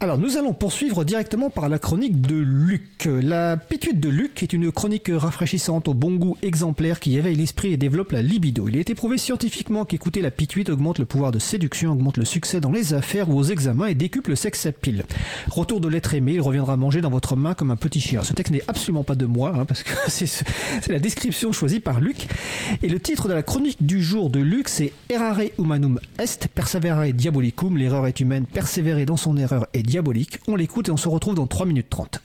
Alors nous allons poursuivre directement par la chronique de Luc. La pituite de Luc est une chronique rafraîchissante au bon goût exemplaire qui éveille l'esprit et développe la libido. Il a été prouvé scientifiquement qu'écouter la pituite augmente le pouvoir de séduction, augmente le succès dans les affaires ou aux examens et décuple le sexe à pile. Retour de l'être aimé, il reviendra manger dans votre main comme un petit chien. Ce texte n'est absolument pas de moi, hein, parce que c'est la description choisie par Luc. Et le titre de la chronique du jour de Luc, c'est Errare humanum est, perseverare diabolicum, l'erreur est humaine, persévérer dans son erreur est diabolique. On l'écoute et on se retrouve dans 3 minutes 30.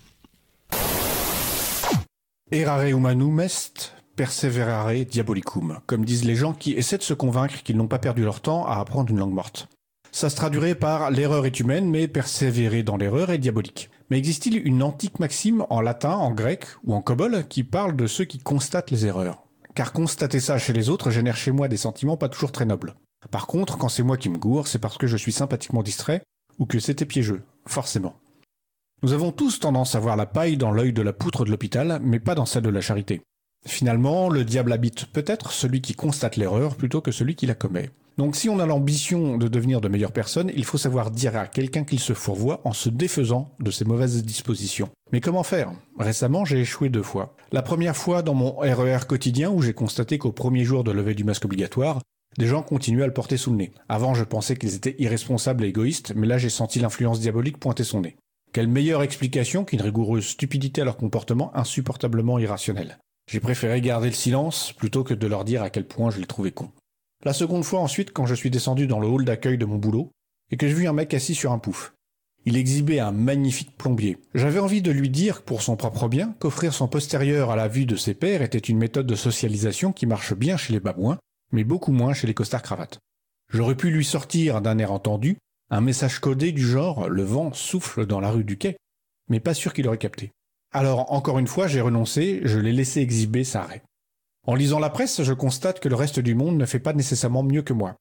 Errare humanum est, perseverare diabolicum, comme disent les gens qui essaient de se convaincre qu'ils n'ont pas perdu leur temps à apprendre une langue morte. Ça se traduirait par l'erreur est humaine, mais persévérer dans l'erreur est diabolique. Mais existe-t-il une antique maxime en latin, en grec ou en cobol qui parle de ceux qui constatent les erreurs? Car constater ça chez les autres génère chez moi des sentiments pas toujours très nobles. Par contre, quand c'est moi qui me gourre, c'est parce que je suis sympathiquement distrait ou que c'était piégeux, forcément. Nous avons tous tendance à voir la paille dans l'œil de la poutre de l'hôpital, mais pas dans celle de la charité. Finalement, le diable habite peut-être celui qui constate l'erreur plutôt que celui qui la commet. Donc si on a l'ambition de devenir de meilleures personnes, il faut savoir dire à quelqu'un qu'il se fourvoie en se défaisant de ses mauvaises dispositions. Mais comment faire? Récemment, j'ai échoué deux fois. La première fois dans mon RER e quotidien où j'ai constaté qu'au premier jour de levée du masque obligatoire, des gens continuaient à le porter sous le nez. Avant, je pensais qu'ils étaient irresponsables et égoïstes, mais là, j'ai senti l'influence diabolique pointer son nez. Quelle meilleure explication qu'une rigoureuse stupidité à leur comportement insupportablement irrationnel. J'ai préféré garder le silence plutôt que de leur dire à quel point je les trouvais cons. La seconde fois ensuite, quand je suis descendu dans le hall d'accueil de mon boulot, et que j'ai vu un mec assis sur un pouf. Il exhibait un magnifique plombier. J'avais envie de lui dire, pour son propre bien, qu'offrir son postérieur à la vue de ses pairs était une méthode de socialisation qui marche bien chez les babouins, mais beaucoup moins chez les costards cravates. J'aurais pu lui sortir d'un air entendu un message codé du genre le vent souffle dans la rue du quai, mais pas sûr qu'il aurait capté. Alors encore une fois, j'ai renoncé, je l'ai laissé exhiber sa raie. En lisant la presse, je constate que le reste du monde ne fait pas nécessairement mieux que moi.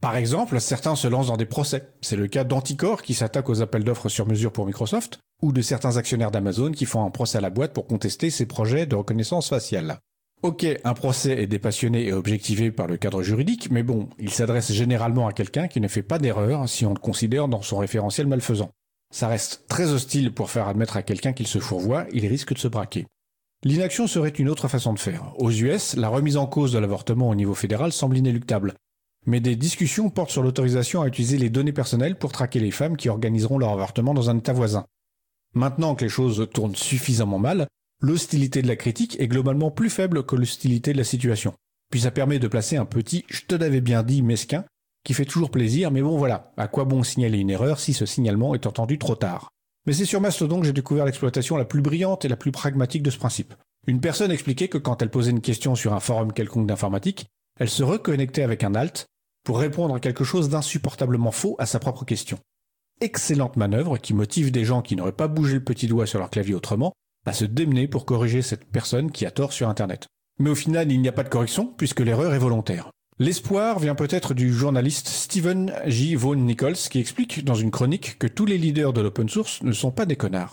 Par exemple, certains se lancent dans des procès. C'est le cas d'Anticor qui s'attaque aux appels d'offres sur mesure pour Microsoft, ou de certains actionnaires d'Amazon qui font un procès à la boîte pour contester ses projets de reconnaissance faciale. Ok, un procès est dépassionné et objectivé par le cadre juridique, mais bon, il s'adresse généralement à quelqu'un qui ne fait pas d'erreur si on le considère dans son référentiel malfaisant. Ça reste très hostile pour faire admettre à quelqu'un qu'il se fourvoie, il risque de se braquer. L'inaction serait une autre façon de faire. Aux US, la remise en cause de l'avortement au niveau fédéral semble inéluctable. Mais des discussions portent sur l'autorisation à utiliser les données personnelles pour traquer les femmes qui organiseront leur avortement dans un État voisin. Maintenant que les choses tournent suffisamment mal, l'hostilité de la critique est globalement plus faible que l'hostilité de la situation. Puis ça permet de placer un petit je te l'avais bien dit mesquin qui fait toujours plaisir, mais bon voilà, à quoi bon signaler une erreur si ce signalement est entendu trop tard? Mais c'est sur Mastodon que j'ai découvert l'exploitation la plus brillante et la plus pragmatique de ce principe. Une personne expliquait que quand elle posait une question sur un forum quelconque d'informatique, elle se reconnectait avec un alt pour répondre à quelque chose d'insupportablement faux à sa propre question. Excellente manœuvre qui motive des gens qui n'auraient pas bougé le petit doigt sur leur clavier autrement à se démener pour corriger cette personne qui a tort sur Internet. Mais au final, il n'y a pas de correction puisque l'erreur est volontaire. L'espoir vient peut-être du journaliste Stephen J. Vaughan Nichols qui explique dans une chronique que tous les leaders de l'open source ne sont pas des connards.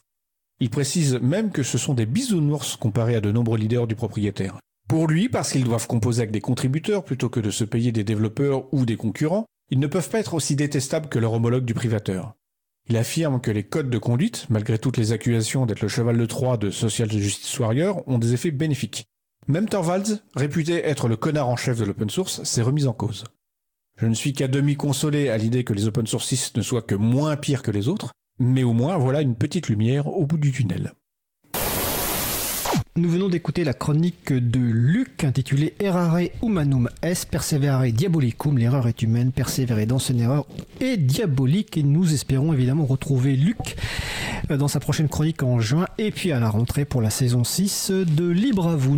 Il précise même que ce sont des bisounours comparés à de nombreux leaders du propriétaire. Pour lui, parce qu'ils doivent composer avec des contributeurs plutôt que de se payer des développeurs ou des concurrents, ils ne peuvent pas être aussi détestables que leur homologue du privateur. Il affirme que les codes de conduite, malgré toutes les accusations d'être le cheval de Troie de Social Justice Warrior, ont des effets bénéfiques. Même Torvalds, réputé être le connard en chef de l'open source, s'est remis en cause. Je ne suis qu'à demi consolé à l'idée que les open sourcistes ne soient que moins pires que les autres, mais au moins voilà une petite lumière au bout du tunnel. Nous venons d'écouter la chronique de Luc intitulée Errare humanum est, perseverare diabolicum, l'erreur est humaine, persévérer dans son erreur est diabolique et nous espérons évidemment retrouver Luc euh, dans sa prochaine chronique en juin et puis à la rentrée pour la saison 6 de Libre à vous.